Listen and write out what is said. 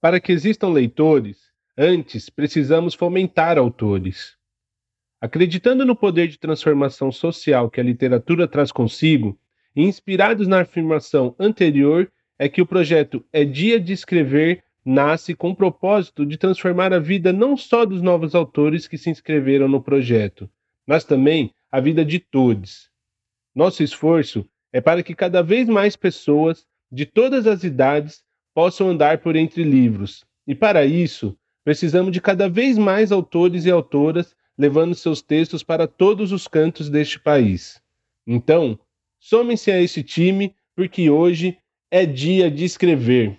Para que existam leitores, antes precisamos fomentar autores. Acreditando no poder de transformação social que a literatura traz consigo, e inspirados na afirmação anterior, é que o projeto É Dia de Escrever nasce com o propósito de transformar a vida não só dos novos autores que se inscreveram no projeto, mas também a vida de todos. Nosso esforço é para que cada vez mais pessoas, de todas as idades, possam andar por entre livros, e para isso precisamos de cada vez mais autores e autoras levando seus textos para todos os cantos deste país. Então, somem-se a esse time, porque hoje é dia de escrever.